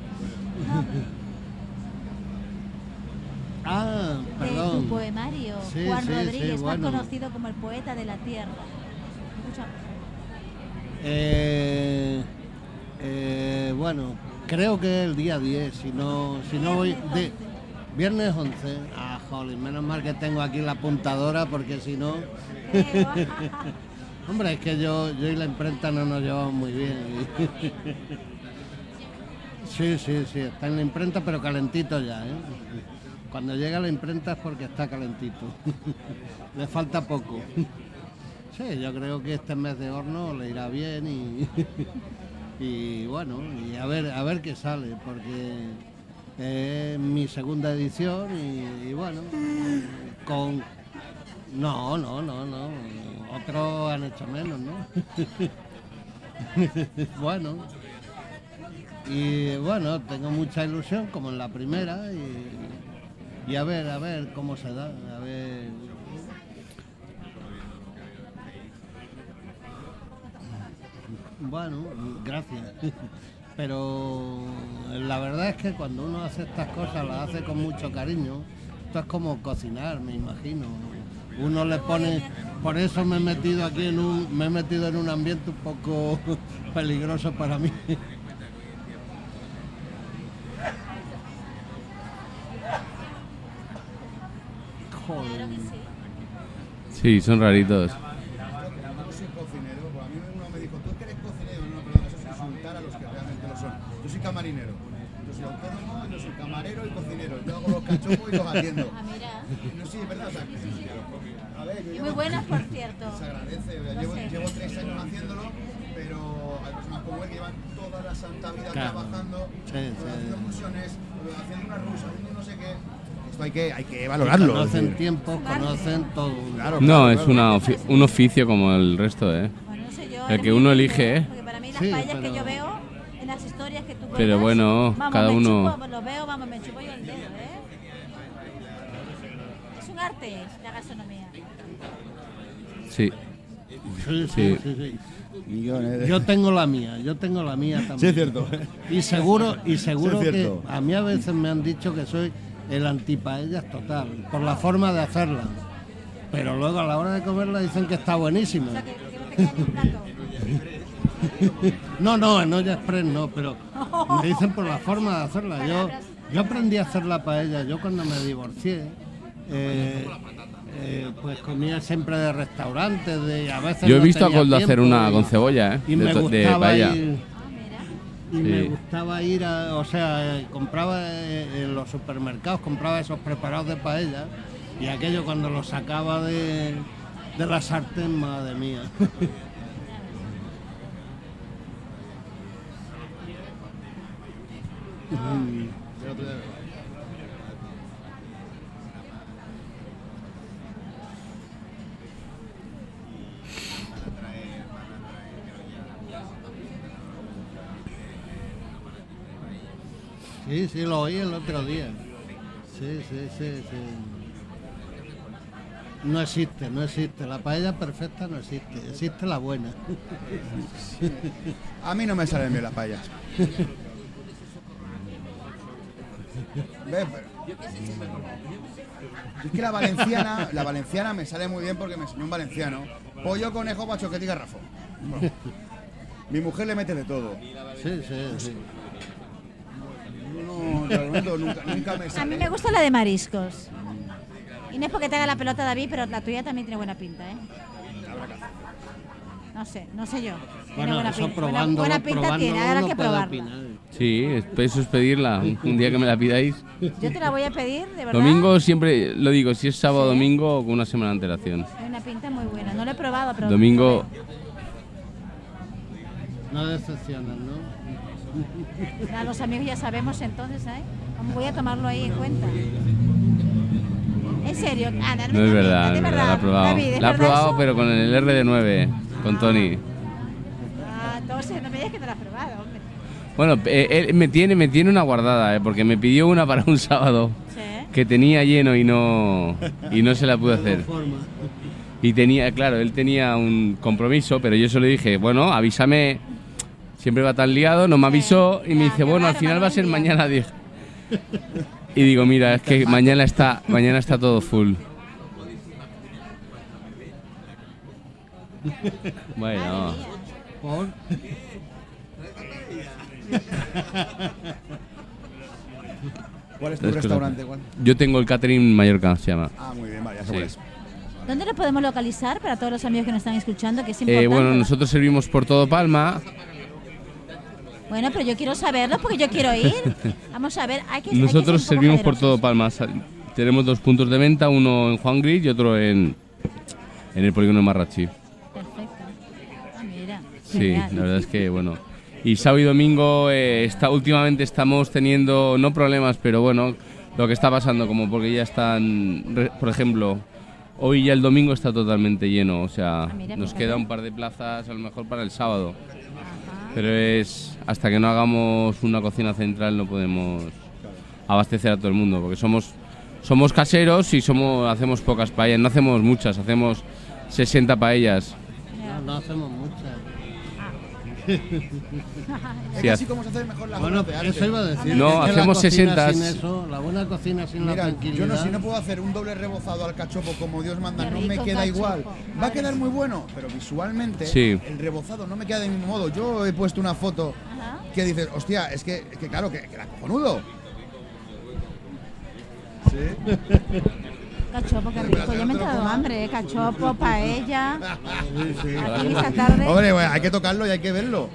ah, De tu perdón. poemario, Sí, Juan sí, sí, Rodríguez, bueno. más conocido como el poeta de la tierra. Escucha, Eh, eh, bueno, creo que el día 10, si no, si no voy... De, viernes 11. Ah, jolín, menos mal que tengo aquí la apuntadora porque si no... Hombre, es que yo, yo y la imprenta no nos llevamos muy bien. Sí, sí, sí, está en la imprenta pero calentito ya, ¿eh? Cuando llega la imprenta es porque está calentito. Le falta poco. Sí, yo creo que este mes de horno le irá bien y, y bueno, y a ver, a ver qué sale, porque es mi segunda edición y, y bueno, con no, no, no, no. Otros han hecho menos, ¿no? bueno. Y bueno, tengo mucha ilusión como en la primera y, y a ver, a ver cómo se da, a ver. Bueno, gracias. pero la verdad es que cuando uno hace estas cosas las hace con mucho cariño. Esto es como cocinar, me imagino. Uno le pone, por eso me he metido aquí en un, me he metido en un ambiente un poco peligroso para mí. Joder. Sí, son raritos. Yo soy cocinero, pues a mí uno me dijo, tú que eres cocinero, no, perdón, eso es insultar a los que realmente lo son. Yo soy camarinero, yo soy autónomo, yo soy camarero y cocinero. Y los atiendo. Ah, mira. No, sí, es verdad, o sea, a ver, yo Y muy buenas, por cierto. Se agradece, o sea, Lo llevo, llevo tres años haciéndolo, pero hay personas como él que llevan toda la santa vida Claro. trabajando, Sí, haciendo sí. fusiones, haciendo una rusa, haciendo no sé qué. Esto hay que, hay que valorarlo. Conocen tiempos, conocen todo. Claro, No, claro, es una ofi- un oficio como el resto, ¿eh? Bueno, no sé yo. El que uno elige, ¿eh? Porque para mí las Sí, paellas que pero- yo veo en las historias que tú Pero cuentas, bueno, vamos, cada me uno- chupo, lo veo, vamos, me chupo yo el dedo, ¿eh? Un arte la gastronomía. Sí. Sí, sí, Sí. sí, sí. Millones de- Yo tengo la mía, yo tengo la mía también. Sí, es cierto. Y seguro, y seguro Sí, es que a mí a veces me han dicho que soy el antipaellas total, por la forma de hacerla. Pero luego a la hora de comerla dicen que está buenísima. O sea, que, que no. No, no, en olla express no, pero me dicen por la forma de hacerla. Yo, yo aprendí a hacer la paella, yo cuando me divorcié, eh, eh, pues comía siempre de restaurantes, de a veces Yo he no visto a Coldo hacer una con cebolla, ¿eh? Y De me de gustaba ir, y me gustaba ir a, o sea, eh, compraba eh, en los supermercados, compraba esos preparados de paella y aquello cuando lo sacaba de, de la sartén, madre mía. Sí, sí, lo oí el otro día. Sí, sí, sí, sí. No existe, no existe. La paella perfecta no existe. Existe la buena. A mí no me salen bien las. Pero- Es que la valenciana, la valenciana me sale muy bien porque me enseñó un valenciano. Pollo, conejo, pachoquete y garrafo. Bueno, mi mujer le mete de todo. Sí, sí, sí. No, nunca, nunca me A mí me gusta la de mariscos. Y no es porque te haga la pelota David, pero la tuya también tiene buena pinta, ¿eh? No sé, no sé yo. Tiene Bueno, buena eso pinta. Buena, probándolo, buena pinta probándolo tiene, ahora hay uno que puede probarla. opinar. Sí, es- eso es pedirla. Un- día que me la pidáis. Yo te la voy a pedir, de verdad. Domingo siempre lo digo, si es sábado Sí. domingo con una semana de antelación. Tiene una pinta muy buena. No lo he probado, pero. Domingo No decepcionan, ¿no? A los amigos ya sabemos entonces, ¿eh? Voy a tomarlo ahí en cuenta. En serio, Ana, no es verdad, de no es verdad, la he probado. David, ¿es La verdad probado eso? pero con el RD9, con Tony. Ah, entonces no me digas que no la has probado, hombre. Bueno, eh, él me tiene, me tiene una guardada, eh, porque me pidió una para un sábado Sí. que tenía lleno y no y no se la pude hacer. Y tenía, claro, él tenía un compromiso, pero yo se lo dije, bueno, avísame. Siempre va tan liado, no me avisó y me dice, bueno, al final va a ser día". mañana 10. Y digo, mira, es que mañana está, mañana está todo full. Bueno, Por- ¿Cuál es tu restaurante? ¿Cuál? yo tengo el catering Mallorca, se llama. Ah, muy bien, vale, ya Sí. cuál es. ¿Dónde lo podemos localizar para todos los amigos que nos están escuchando? Que es Eh, bueno, nosotros servimos por todo Palma. Bueno, pero yo quiero saberlo porque yo quiero ir. Vamos a ver, hay que hay que ser Nosotros servimos por todo Palma. Sal- Tenemos dos puntos de venta, uno en Juan Gris y otro en, en el polígono de Marrachi. Perfecto. Ah, mira. Sí, la verdad es que bueno. Y sábado y domingo, eh, está, últimamente estamos teniendo, no problemas, pero bueno, lo que está pasando, como porque ya están, por ejemplo, hoy ya el domingo está totalmente lleno, o sea, Ah, mira, nos queda un par de plazas a lo mejor para el sábado. Ajá. Pero es, hasta que no hagamos una cocina central no podemos abastecer a todo el mundo, porque somos, somos caseros y somos, hacemos pocas paellas, no hacemos muchas, hacemos 60 paellas. No, no hacemos muchas. Es así como se hace mejor las Bueno, de arte. eso iba a decir. No, es que la hacemos cocina 60. Sin eso, la buena cocina sin la Mira, tranquilidad. yo no, si no puedo hacer un doble rebozado al cachopo como Dios manda, no me queda cachopo. igual. Va a quedar muy bueno, pero visualmente Sí. el rebozado no me queda del mismo modo. Yo he puesto una foto Ajá. que dices, hostia, es que, es que claro, que, que era cojonudo. Sí. Cachopo, qué rico. Ya me he entrado hambre, ¿eh? Cachopo, paella. Aquí esta tarde. Hombre, bueno, hay que tocarlo y hay que verlo.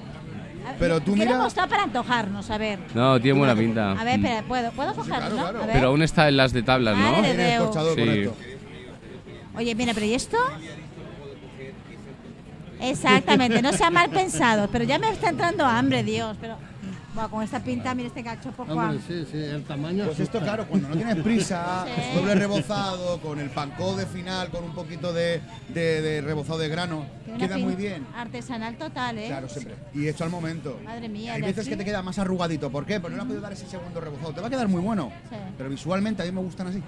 Pero tú ¿qué le mira- dado para antojarnos? A ver. No, tiene buena pinta. A ver, Mm. espera, ¿puedo, ¿puedo cogerlo, claro, claro. Ver. Pero aún está en las de tablas, ¿no? Sí. Oye, mira, pero ¿y esto? Exactamente, no sea mal pensado, pero ya me está entrando hambre, Dios. Pero buah, con esta pinta, mira este cachopo, Juan. Hombre, sí, sí, el tamaño. Pues esto, claro, cuando no tienes prisa, Sí. doble rebozado, con el pancó de final, con un poquito de, de- de rebozado de grano, queda muy bien. Artesanal total, ¿eh? Claro, siempre. Y hecho al momento. Madre mía, Hay veces que te queda más arrugadito. ¿Por qué? Porque no le has podido dar ese segundo rebozado. Te va a quedar muy bueno. Sí. Pero visualmente a mí me gustan así.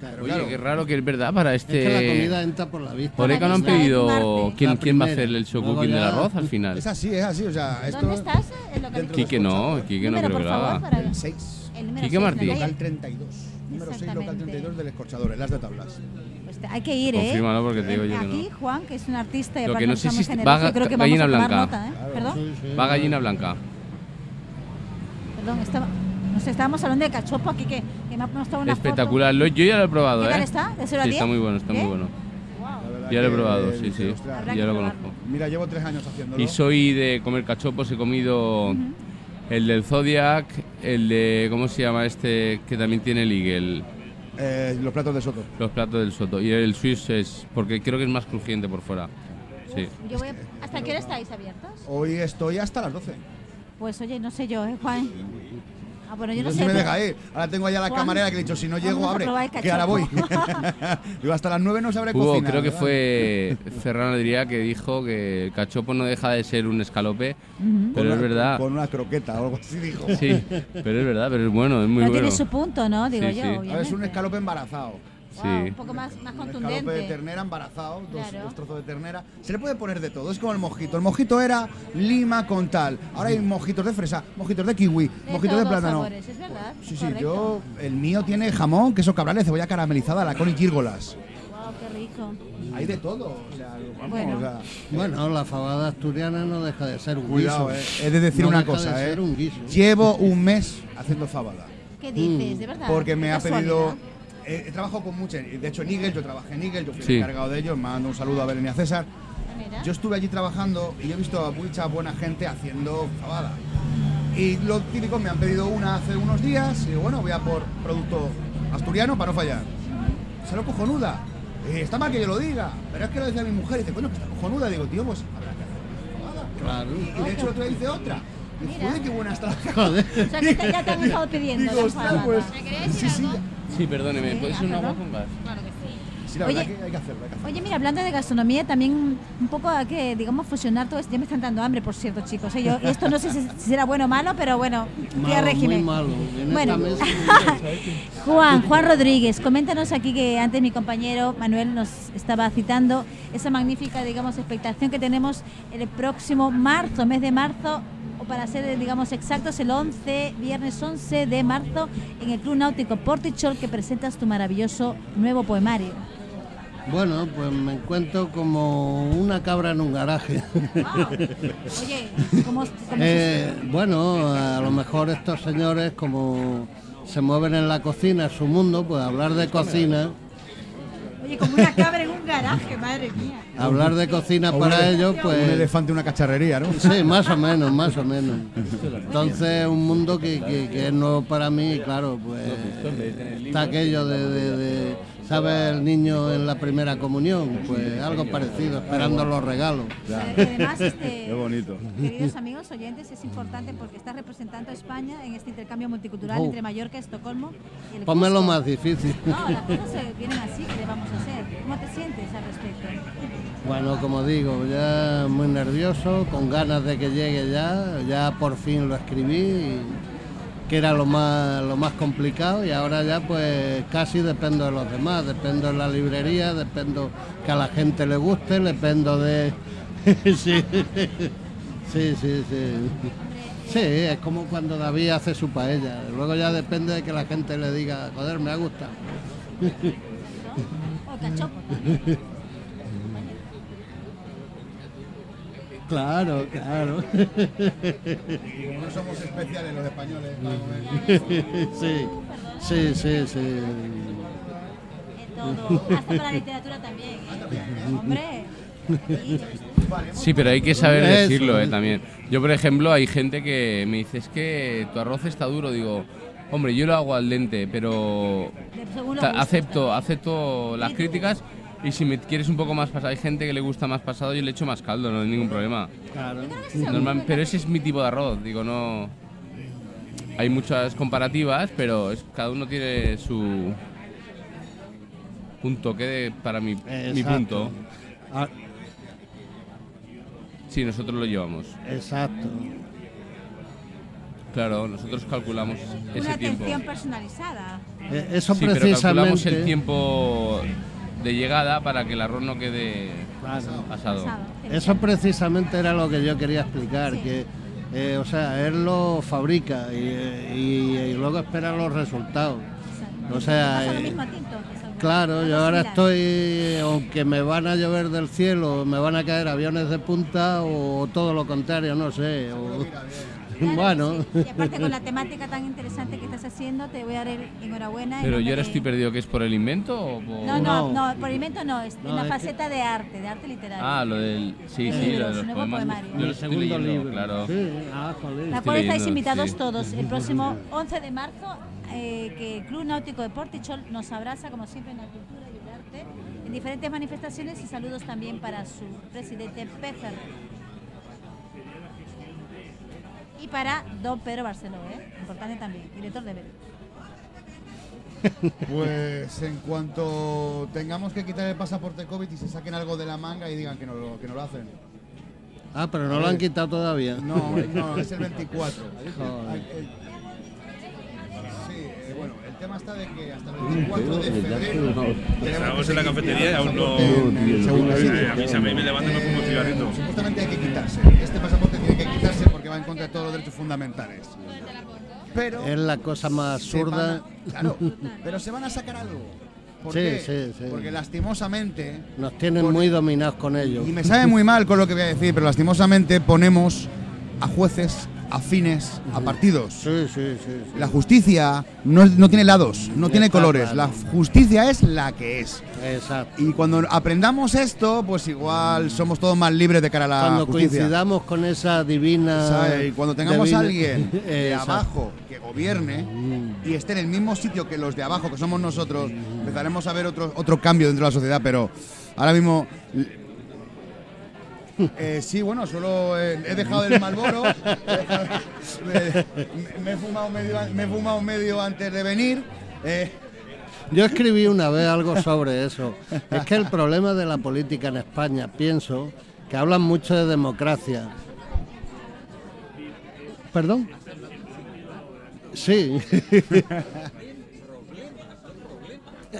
Pero Oye, claro, qué raro que es verdad para Es que la comida este. entra por la vista. Oreca han Vista, ¿eh? pedido. ¿Quién, quién va a hacer el cooking del arroz al final? es así, es así. O sea, esto. ¿Dónde estás? En lo que Quique no, Quique no creo por que lo haga. El 6. el número Quique Martí. Local 32. Número 6, local Exactamente. 32 del escorchador, en las de tablas. Pues hay que ir, ¿eh? Confírmalo porque te digo yo que Aquí, no. Juan, que es un artista y Lo que no sé si va creo que ga- vamos a gallina blanca. nota, ¿eh? Claro. ¿Perdón? Sí, sí. Va gallina blanca. Perdón, estaba, no sé, estábamos hablando de cachopo aquí que, que me ha mostrado una Espectacular. Lo- yo ya lo he probado, ¿Qué ¿eh? tal está? ¿De a sí, está muy bueno, está muy ¿Bien? bueno. foto. Wow. Ya lo he probado, eh, sí, sí. ostras, Ya lo probarlo. conozco. Mira, llevo tres años haciéndolo. Y soy de comer cachopos, he comido el del Zodiac, el de, ¿cómo se llama este? Que también tiene el Eagle, Eh, los platos de Soto. los platos del Soto. Y el Swiss es, porque creo que es más crujiente por fuera. Sí. Yo voy a- ¿Hasta qué hora estáis abiertos? Hoy estoy hasta las 12. Pues oye, no sé yo, ¿eh, Juan? Ah, bueno, yo no Entonces sé. me pero- deja ir. Ahora tengo allá la Juan, camarera que le he dicho, si no llego, abre. Que ahora voy. Digo, hasta las 9 no sabré Hubo, cocinar. creo que ¿verdad? fue Ferran Adrià que dijo que el cachopo no deja de ser un escalope, Ujú. pero Con es una- verdad. Con una croqueta o algo así dijo. Sí, pero es verdad, pero es bueno, es muy Pero bueno. tiene su punto, ¿no? Digo Sí, yo, sí. A ver, es un escalope embarazado. Wow, Sí. un poco más, más Un contundente. de ternera embarazado, dos, Claro. dos trozos de ternera. Se le puede poner de todo, es como el mojito. El mojito era lima con tal. Ahora hay mojitos de fresa, mojitos de kiwi, De mojitos de plátano. sabores, es verdad. Sí, sí, correcto. yo. El mío tiene jamón, queso cabral y cebolla caramelizada, la con y gírgolas. Wow, qué rico. Hay de todo. O sea, vamos, Bueno. o sea, Bueno, la fabada asturiana no deja de ser un cuidado, guiso. eh. He de decir No una deja de cosa, ser eh. un guiso. Llevo un mes haciendo fabada. ¿Qué dices? ¿De verdad? Porque me ha pedido. Eh, He trabajado con muchos. De hecho, en Eagle, yo trabajé en Eagle, yo fui Sí. el encargado de ellos. Mando un saludo a Belén y a César. Mira. Yo estuve allí trabajando y he visto a mucha buena gente haciendo fabada. Y lo típico, me han pedido una hace unos días y bueno, voy a por producto asturiano para no fallar. Se lo cojonuda. Eh, está mal que yo lo diga, pero es que lo decía mi mujer y dice, bueno, que está cojonuda. Digo, tío, pues habrá que hacer fabada. Claro. Y de hecho, el otro día hice otra. Mira. joder, qué buena está la Joder. O sea, que te- ya te han estado pidiendo. Digo, pues. ¿Me queréis decir Sí, sí. algo? Sí, perdóneme, Sí, ¿puede ser ah, un agua con gas? Claro que sí. Sí, la Oye, verdad que hay que hacerlo. Hay que hacerlo. Oye, mira, hablando de gastronomía, también un poco hay que, digamos, fusionar todo esto. Ya me están dando hambre, por cierto, chicos. ¿eh? Yo- y esto no sé si, será bueno o malo, pero bueno, qué Malo, muy régimen. malo. En Bueno. Juan, Juan Rodríguez, coméntanos aquí que antes mi compañero Manuel nos estaba citando esa magnífica, digamos, expectación que tenemos el próximo marzo, mes de marzo, o para ser, digamos, exactos, el 11, viernes 11 de marzo, en el Club Náutico Portichol, que presentas tu maravilloso nuevo poemario. Bueno, pues me encuentro como una cabra en un garaje. Oye, ¿cómo, cómo Eh, bueno, a lo mejor estos señores, como se mueven en la cocina, su mundo, pues hablar de cocina, Oye, como una cabra en un garaje, madre mía. hablar de cocina O para un- ellos, Un pues elefante, una cacharrería, ¿no? sí, más o menos, más o menos. Entonces, un mundo que, que- que es nuevo para mí, y claro, pues está aquello de, de- de, ¿sabes? El niño en la primera comunión, pues algo parecido, esperando los regalos. Además, este, Qué bonito. Queridos amigos oyentes, es importante porque estás representando a España en este intercambio multicultural Oh. entre Mallorca, Estocolmo y el Pónmelo Cusco. más difícil. No, las cosas se vienen así, ¿qué le vamos a hacer? ¿Cómo te sientes al respecto? Bueno, como digo, ya muy nervioso, con ganas de que llegue ya, ya por fin lo escribí, y- que era lo más, lo más complicado y ahora ya pues casi dependo de los demás, dependo de la librería, dependo que a la gente le guste, dependo de... sí. Sí, sí, sí. Sí, es como cuando David hace su paella. Luego ya depende de que la gente le diga, joder, me ha gustado. O cachopo Claro, claro. No somos especiales los españoles. para comer. Sí, sí, sí, sí. En todo. Hasta para la literatura también. ¿eh? Hombre. Sí. Pero hay que saber decirlo eh, también. Yo, por ejemplo, hay gente que me dice, es que tu arroz está duro. Digo, hombre, yo lo hago al dente, pero acepto, acepto las críticas. Y si me quieres un poco más pasado, hay gente que le gusta más pasado, yo le echo más caldo, no hay ningún problema. Claro. Normal- pero ese es mi tipo de arroz, digo, no. Hay muchas comparativas, pero es- cada uno tiene su punto que de- para mi, mi punto. Ah, Sí, nosotros lo llevamos. exacto. Claro, nosotros calculamos ese Una tiempo. atención personalizada. Eh, Eso Sí, pero calculamos precisamente. el tiempo de llegada para que el arroz no quede Claro. asado. Pasado. Eso precisamente era lo que yo quería explicar, Sí. que eh, o sea, él lo fabrica y, y- y luego espera los resultados. Exacto. O sea, eh, mismo. Claro, yo ahora estoy, aunque me van a llover del cielo, me van a caer aviones de punta o todo lo contrario, no sé. o- Claro, bueno, sí. Y aparte con la temática tan interesante que estás haciendo, te voy a dar el enhorabuena. en Pero yo ahora estoy perdido, ¿que es por el invento o por...? No, no, No. no, por invento no, es No, en la es que- faceta de arte, de arte literario. Ah, lo del... Sí, El sí, libro, lo de los nuevo poemas. poemario. Yo lo mi estoy segundo leyendo, libro. claro. Sí, ah, joder. La cual estáis invitados sí. todos el próximo 11 de marzo, eh, que el Club Náutico de Portichol nos abraza, como siempre, en la cultura y el arte, en diferentes manifestaciones y saludos también para su presidente Pécer. Y para don Pedro Barceló, ¿eh? importante también, director de Ver. Pues en cuanto tengamos que quitar el pasaporte COVID y se saquen algo de la manga y digan que no lo, que no lo hacen. Ah, pero no lo han quitado todavía. No, no, es el 24. Joder. El- Sí, eh, bueno, el tema está de que hasta el 24 de febrero. Estábamos en la cafetería y aún no. En sitio. Eh, avísame y me levanto y me fumo un cigarrito. Supuestamente hay que quitarse. Este pasaporte tiene que quitarse va en contra de todos los derechos fundamentales. Pero Es la cosa más absurda. a- claro, pero se van a sacar algo. ¿Por Sí, qué? sí, sí. Porque lastimosamente Nos tienen Por- muy dominados con ello. Y me sabe muy mal con lo que voy a decir, pero lastimosamente ponemos a jueces afines a partidos. Sí, sí, sí. La justicia no, no tiene lados, no tiene colores. claro. La justicia es la que es. Exacto. Y cuando aprendamos esto, pues igual somos todos más libres de cara a la Cuando justicia. coincidamos con esa divina. ¿Sabe? Y cuando tengamos divina- a alguien de abajo que gobierne y esté en el mismo sitio que los de abajo, que somos nosotros, empezaremos a ver otro, otro cambio dentro de la sociedad, pero ahora mismo... eh, sí, bueno, solo eh, he dejado el Malboro. me, he fumado medio, me he fumado medio antes de venir. eh, Yo escribí una vez algo sobre eso. Es que el problema de la política en España, pienso, que hablan mucho de democracia. ¿Perdón? Sí.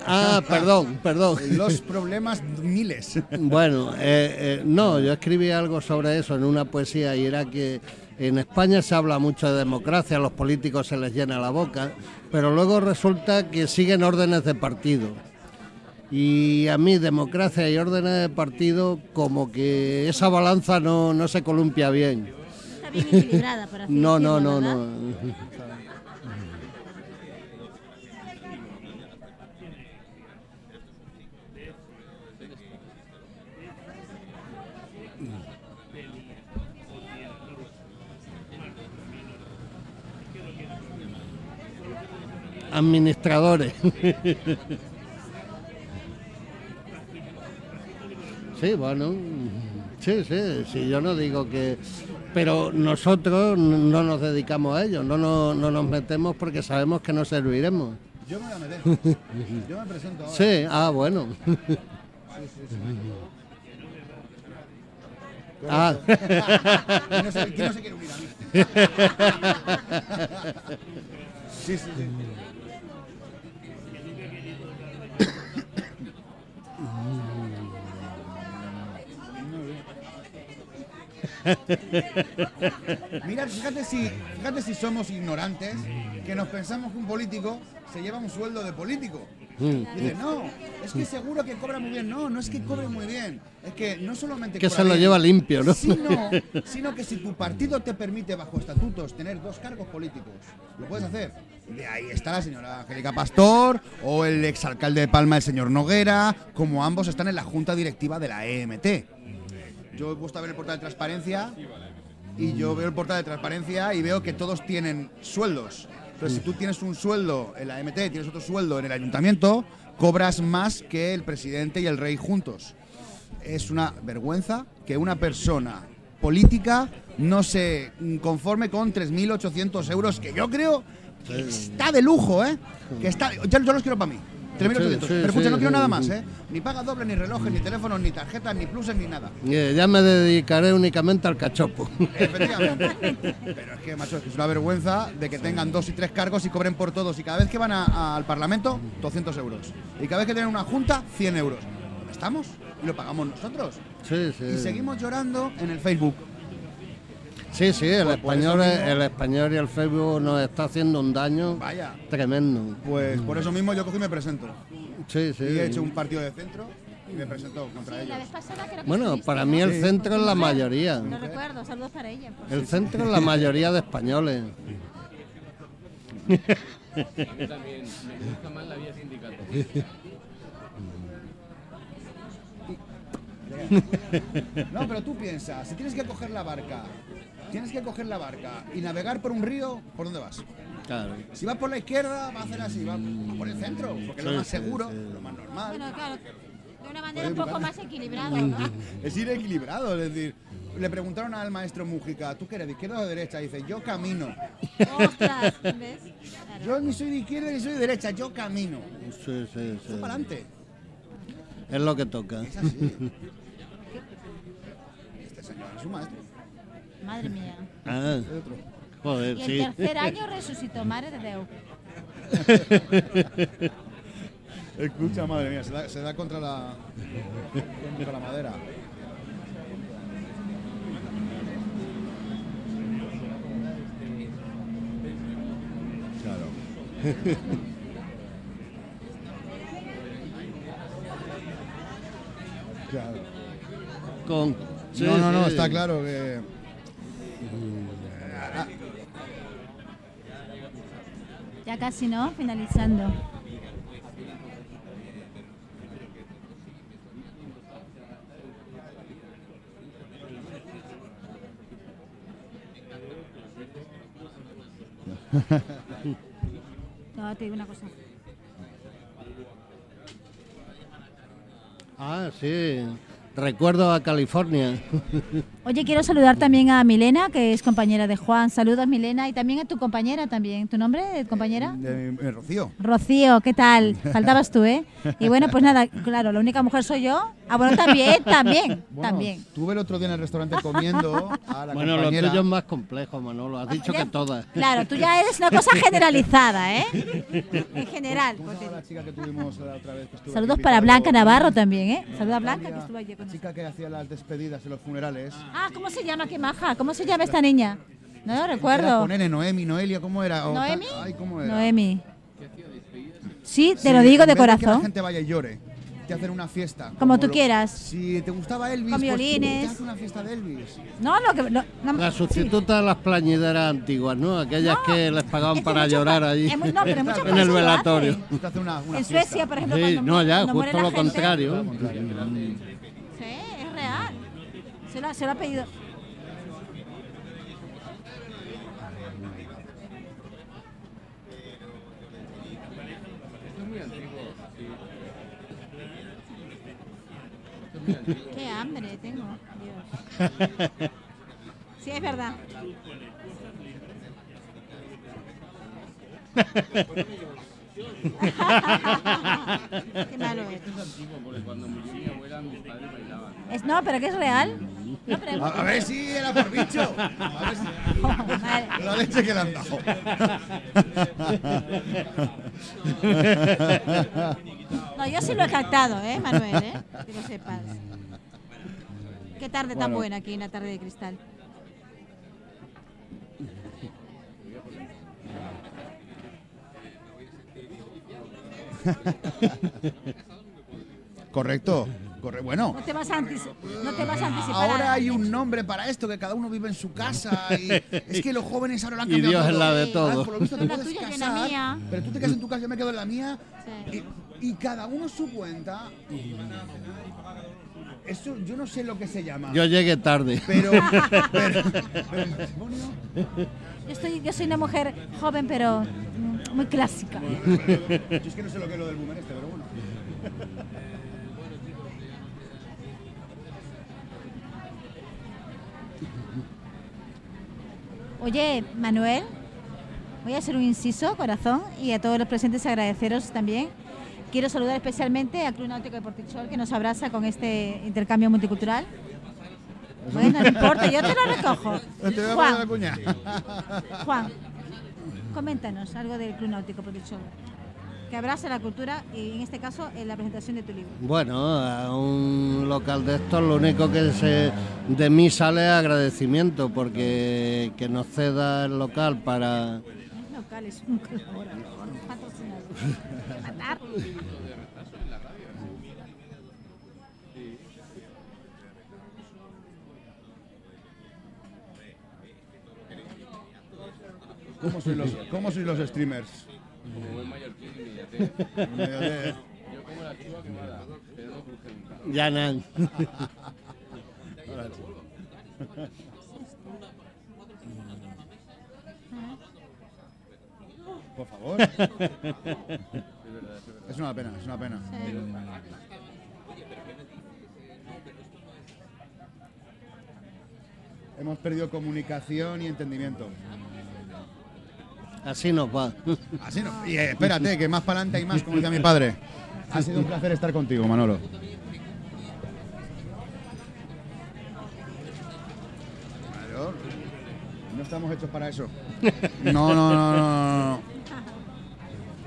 Ah, perdón, perdón. los problemas miles. Bueno, eh, eh, no, yo escribí algo sobre eso en una poesía y era que en España se habla mucho de democracia, a los políticos se les llena la boca, pero luego resulta que siguen órdenes de partido. Y a mí democracia y órdenes de partido como que esa balanza no, no se columpia bien. Está bien equilibrada, por así No, no, no, no. Administradores. Sí, bueno, sí, sí, sí, yo no digo que... Pero nosotros no nos dedicamos a ello, no, nos- no nos metemos porque sabemos que no serviremos. Yo me voy a meter. Yo me presento ahora. Sí, ah, bueno. Ah, ¿Quién no se, quién no se quiere unir a mí? Sí, sí, sí. Mira, fíjate si, fíjate si somos ignorantes, que nos pensamos que un político se lleva un sueldo de político. Mm. Dice, no, es que seguro que cobra muy bien. No, no es que cobre muy bien. Es que no solamente Que se lo bien, lleva limpio, ¿no? Sino, sino que si tu partido te permite bajo estatutos tener dos cargos políticos, lo puedes hacer. De ahí está la señora Angélica Pastor o el exalcalde de Palma, el señor Noguera, como ambos están en la junta directiva de la EMT. Yo he puesto a ver el portal de transparencia y yo veo el portal de transparencia y veo que todos tienen sueldos. Entonces, si tú tienes un sueldo en la MT, tienes otro sueldo en el ayuntamiento, cobras más que el presidente y el rey juntos. Es una vergüenza que una persona política no se conforme con 3.800 euros, que yo creo que está de lujo, ¿eh? Que está, yo, yo los quiero para mí. 3.800. Sí, sí, Pero escucha, sí, no quiero nada más, ¿eh? Ni paga doble, ni relojes, ni teléfonos, ni tarjetas, ni pluses, ni nada. Ya me dedicaré únicamente al cachopo. Efectivamente. Pero es que, macho, es que es una vergüenza de que tengan dos y tres cargos y cobren por todos. Y cada vez que van a- a- al Parlamento, 200 euros. Y cada vez que tienen una junta, 100 euros. ¿Dónde estamos? Y lo pagamos nosotros. Sí, sí. Y seguimos llorando en el Facebook. Sí, sí, el Pues español, el español y el Facebook nos está haciendo un daño Vaya. tremendo. Pues por eso mismo yo cogí y me presento. Sí, sí. Y he hecho un partido de centro y me presento contra Sí, ellos. la vez pasada creo que Bueno, para ¿no? mí el Sí. centro es la mayoría. Lo recuerdo, saludos para ella. pues. El centro es la mayoría de españoles. A mí también me gusta más la vía sindical. No, pero tú piensas, si tienes que coger la barca, tienes que coger la barca y navegar por un río, ¿por dónde vas? Claro. Si vas por la izquierda, va a hacer así, va, por el centro, porque es lo más seguro, sí. lo más normal. Bueno, claro, de una manera un poco más equilibrada. ¿no? Es ir equilibrado, es decir, le preguntaron al maestro Mújica, ¿tú qué eres, de izquierda o de derecha? Dice, yo camino. Ostras, ¿ves? Claro. Yo ni soy de izquierda ni soy de derecha, yo camino. Sí, sí, sí. Para adelante. Es lo que toca. Es así. Este señor es un maestro. Madre mía. Ah, joder, Y el sí. tercer año resucitó, madre de Deu. Escucha, madre mía, se da, se da contra la contra la madera. Claro. claro. Con... sí, no, no, no, sí. está claro que. Ya casi, ¿no? Finalizando. No, te digo una cosa. Ah, sí. Recuerdo a California. Oye, quiero saludar también a Milena, que es compañera de Juan. Saludos, Milena, y también a tu compañera también. ¿Tu nombre, compañera? De, de Rocío. Rocío, ¿qué tal? Faltabas tú, ¿eh? Y bueno, pues nada, claro, la única mujer soy yo. Ah, bueno, también, también, Bueno, también. Estuve el otro día en el restaurante comiendo a la Bueno, lo compañera. tuyo es más complejo, Manolo. Has dicho Ya- que todas. Claro, tú ya eres una cosa generalizada, ¿eh? En general. ¿Cómo se porque- llama la chica que tuvimos la otra vez que Saludos aquí para? Blanca Navarro también, ¿eh? Saluda a Blanca, que estuvo allí con La nosotros. chica que hacía las despedidas en los funerales. Ah, ¿cómo se llama? Qué maja. ¿Cómo se llama esta niña? No lo recuerdo. con N, Noemi, Noelia, ¿cómo era? O ¿Noemi? Ay, ¿cómo era? Noemi. Sí, te Sí, lo digo en de vez que la corazón. gente vaya y llore. Te hacen una fiesta. Como tú lo- quieras. Si te gustaba Elvis, Con pues, violines. te hace una fiesta de Elvis. No, lo que. lo- no, La sí. sustituta de las plañideras antiguas, ¿no? Aquellas No, que les pagaban para llorar pa- allí. no, pero en el velatorio. hacen. Te hace una, una En. Suecia, por ejemplo, Sí, cuando, no, ya, cuando justo lo gente- contrario. Se lo, se lo ha pedido. Qué hambre tengo, Dios. Sí, es verdad. Qué malo es. Esto es antiguo, porque cuando murió mi abuela, mis padres bailaban. Es, no, pero que es real. No, pero- A, ver si era por bicho. A ver si- Vale. La leche que le han dado. No, yo sí lo he captado, ¿eh, Manuel? ¿eh? Que lo sepas. Qué tarde tan Bueno. buena aquí en la tarde de cristal. Correcto. Corre- bueno, No te vas a, antici- no te vas a anticipar. ahora hay un nombre para esto, que cada uno vive en su casa. Y es que los jóvenes ahora lo han Y cambiado Dios es la de Ah, todo. por lo visto Yo te en la puedes tuya, yo en la casar, mía. pero tú te quedas en tu casa, yo me quedo en la mía. Sí. Y, y cada uno su cuenta. Eso yo no sé lo que se llama. Yo llegué tarde. Pero. Yo, estoy, yo soy una mujer joven, pero mm, muy clásica. Yo es que no sé lo que es lo del boomer este, pero bueno. Oye, Manuel, voy a hacer un inciso, corazón, y a todos los presentes agradeceros también. Quiero saludar especialmente al Club Náutico de Portichol, que nos abraza con este intercambio multicultural. Bueno, no importa, yo te lo recojo. A Juan. Juan, coméntanos algo del Club Náutico Portichol, que abraza la cultura y en este caso en la presentación de tu libro. Bueno, a un local de estos lo único que se, de mí sale es agradecimiento porque que nos ceda el local para... Local, es un colaborador, un patrocinador. ¿Cómo sois los, cómo sois los streamers? Como buen mallorquín, inmediate. Inmediate. Yo como la chuva quemada, pero no cruje nunca. Ya nada. Por favor. Es una pena, es una pena. Hemos perdido comunicación y entendimiento. Así nos va. Así no. Y eh, espérate, que más para adelante hay más, como decía mi padre. Ha sido un placer estar contigo, Manolo. No estamos hechos para eso. No, no, no, no.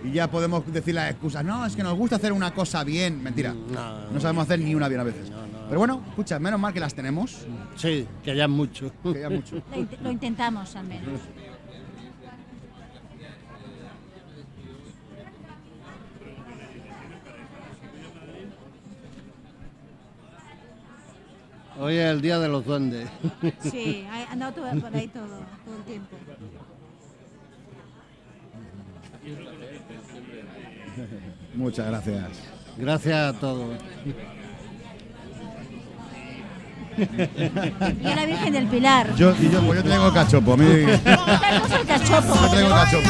Y ya podemos decir las excusas. No, es que nos gusta hacer una cosa bien. Mentira. No, No sabemos hacer ni una bien a veces. Pero bueno, escucha, menos mal que las tenemos. Sí, que ya es mucho. Que ya mucho. Lo, int- lo intentamos al menos. Hoy es el día de los duendes. Sí, ha andado todo por ahí todo, todo el tiempo. Muchas gracias. Gracias a todos. Y a la Virgen del Pilar. Yo, y yo, pues yo traigo cachopo. A mí. El cachopo. Yo traigo cachopo.